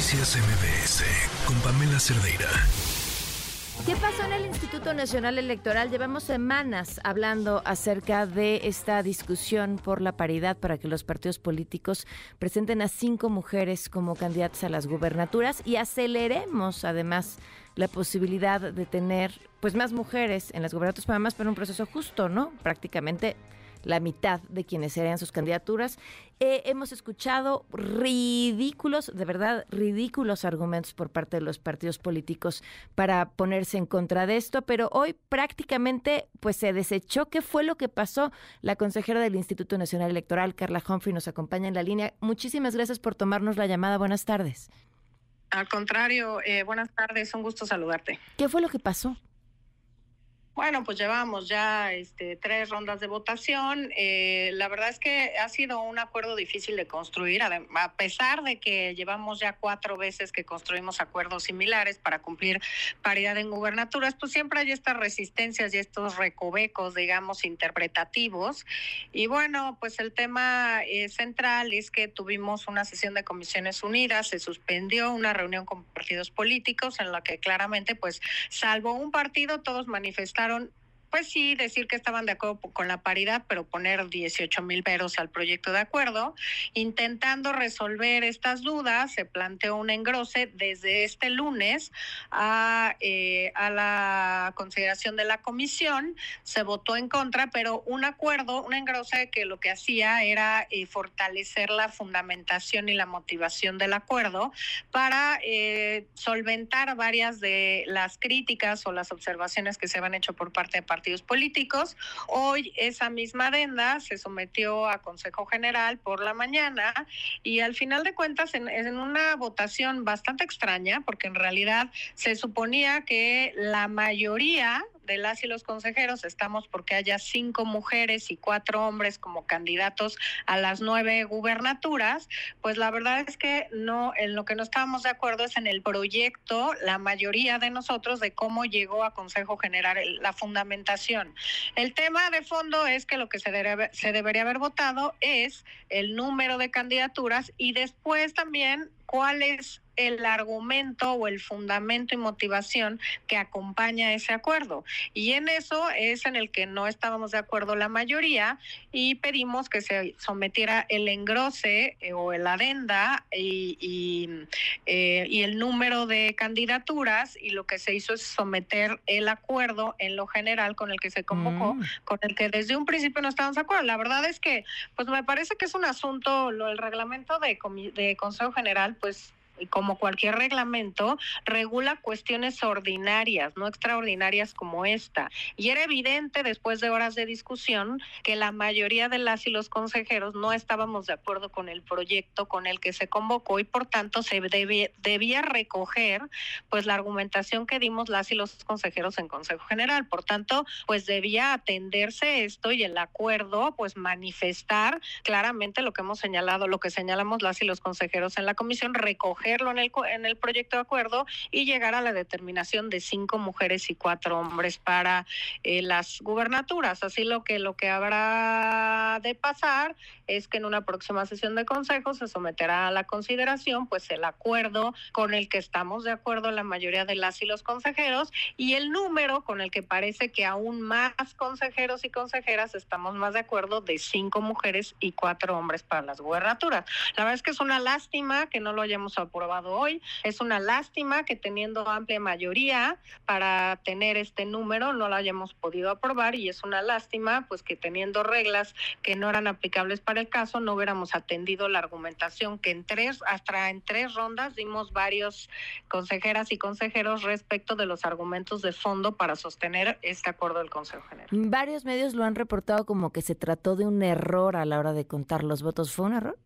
Noticias MBS con Pamela Cerdeira. ¿Qué pasó en el Instituto Nacional Electoral? Llevamos semanas hablando acerca de esta discusión por la paridad para que los partidos políticos presenten a cinco mujeres como candidatas a las gubernaturas y aceleremos además la posibilidad de tener pues más mujeres en las gubernaturas, para más, pero un proceso justo, ¿no? Prácticamente la mitad de quienes serían sus candidaturas. Eh, hemos escuchado ridículos, de verdad, ridículos argumentos por parte de los partidos políticos para ponerse en contra de esto, pero hoy prácticamente pues se desechó. ¿Qué fue lo que pasó? La consejera del Instituto Nacional Electoral, Carla Humphrey, nos acompaña en la línea. Muchísimas gracias por tomarnos la llamada. Buenas tardes. Al contrario, eh, buenas tardes, un gusto saludarte. ¿Qué fue lo que pasó? Bueno, pues llevamos ya este, tres rondas de votación. Eh, la verdad es que ha sido un acuerdo difícil de construir, a pesar de que llevamos ya cuatro veces que construimos acuerdos similares para cumplir paridad en gubernaturas, pues siempre hay estas resistencias y estos recovecos, digamos, interpretativos. Y bueno, pues el tema eh, central es que tuvimos una sesión de comisiones unidas, se suspendió una reunión con partidos políticos en la que claramente, pues, salvo un partido, todos manifestaron llegaron pues sí, decir que estaban de acuerdo con la paridad, pero poner 18 mil peros al proyecto de acuerdo. Intentando resolver estas dudas, se planteó un engrose desde este lunes a, eh, a la consideración de la comisión. Se votó en contra, pero un acuerdo, un engrose que lo que hacía era eh, fortalecer la fundamentación y la motivación del acuerdo para eh, solventar varias de las críticas o las observaciones que se habían hecho por parte de partidos políticos. Hoy esa misma adenda se sometió a Consejo General por la mañana y al final de cuentas en, en una votación bastante extraña porque en realidad se suponía que la mayoría de las y los consejeros estamos porque haya cinco mujeres y cuatro hombres como candidatos a las nueve gubernaturas, pues la verdad es que no, en lo que no estábamos de acuerdo es en el proyecto, la mayoría de nosotros, de cómo llegó a Consejo General la fundamentación. El tema de fondo es que lo que se, debe, se debería haber votado es el número de candidaturas y después también cuál es el argumento o el fundamento y motivación que acompaña ese acuerdo. Y en eso es en el que no estábamos de acuerdo la mayoría y pedimos que se sometiera el engrose eh, o el adenda y, y, eh, y, el número de candidaturas y lo que se hizo es someter el acuerdo en lo general con el que se convocó, mm. con el que desde un principio no estábamos de acuerdo. La verdad es que pues me parece que es un asunto, lo, el reglamento de, de Consejo General pues como cualquier reglamento, regula cuestiones ordinarias, no extraordinarias como esta. Y era evidente después de horas de discusión que la mayoría de las y los consejeros no estábamos de acuerdo con el proyecto con el que se convocó y por tanto se debía recoger pues la argumentación que dimos las y los consejeros en Consejo General. Por tanto, pues debía atenderse esto y el acuerdo pues manifestar claramente lo que hemos señalado, lo que señalamos las y los consejeros en la comisión, recoger en el, en el proyecto de acuerdo y llegar a la determinación de cinco mujeres y cuatro hombres para eh, las gubernaturas. Así lo que lo que habrá de pasar es que en una próxima sesión de consejo se someterá a la consideración pues el acuerdo con el que estamos de acuerdo la mayoría de las y los consejeros y el número con el que parece que aún más consejeros y consejeras estamos más de acuerdo de cinco mujeres y cuatro hombres para las gubernaturas. La verdad es que es una lástima que no lo hayamos aprobado aprobado hoy. Es una lástima que teniendo amplia mayoría para tener este número no lo hayamos podido aprobar y es una lástima pues que teniendo reglas que no eran aplicables para el caso no hubiéramos atendido la argumentación que en tres hasta en tres rondas dimos varios consejeras y consejeros respecto de los argumentos de fondo para sostener este acuerdo del Consejo General. Varios medios lo han reportado como que se trató de un error a la hora de contar los votos. ¿Fue un error?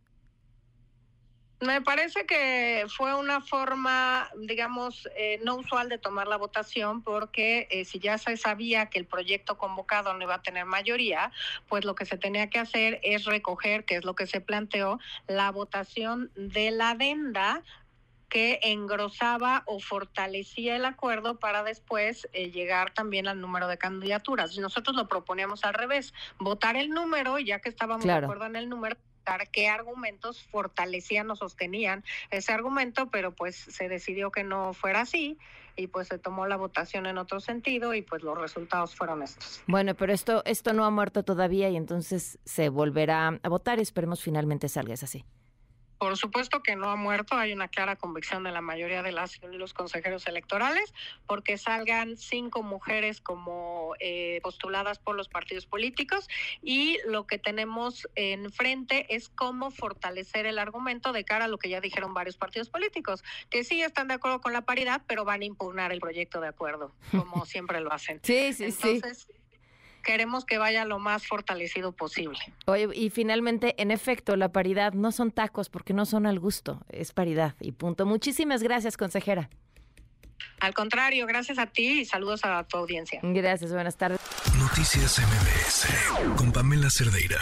Me parece que fue una forma, digamos, eh, no usual de tomar la votación porque eh, si ya se sabía que el proyecto convocado no iba a tener mayoría, pues lo que se tenía que hacer es recoger, que es lo que se planteó, la votación de la adenda que engrosaba o fortalecía el acuerdo para después eh, llegar también al número de candidaturas. Nosotros lo proponíamos al revés, votar el número, ya que estábamos de acuerdo en el número, qué argumentos fortalecían o sostenían ese argumento, pero pues se decidió que no fuera así y pues se tomó la votación en otro sentido y pues los resultados fueron estos. Bueno, pero esto esto no ha muerto todavía y entonces se volverá a votar. Esperemos finalmente salga así. Por supuesto que no ha muerto, hay una clara convicción de la mayoría de las y los consejeros electorales porque salgan cinco mujeres como eh, postuladas por los partidos políticos y lo que tenemos enfrente es cómo fortalecer el argumento de cara a lo que ya dijeron varios partidos políticos, que sí están de acuerdo con la paridad, pero van a impugnar el proyecto de acuerdo, como siempre lo hacen. Sí, sí, Entonces, sí queremos que vaya lo más fortalecido posible. Oye, y finalmente, en efecto, la paridad no son tacos porque no son al gusto, es paridad y punto. Muchísimas gracias, consejera. Al contrario, gracias a ti y saludos a tu audiencia. Gracias, buenas tardes. Noticias MBS con Pamela Cerdeira.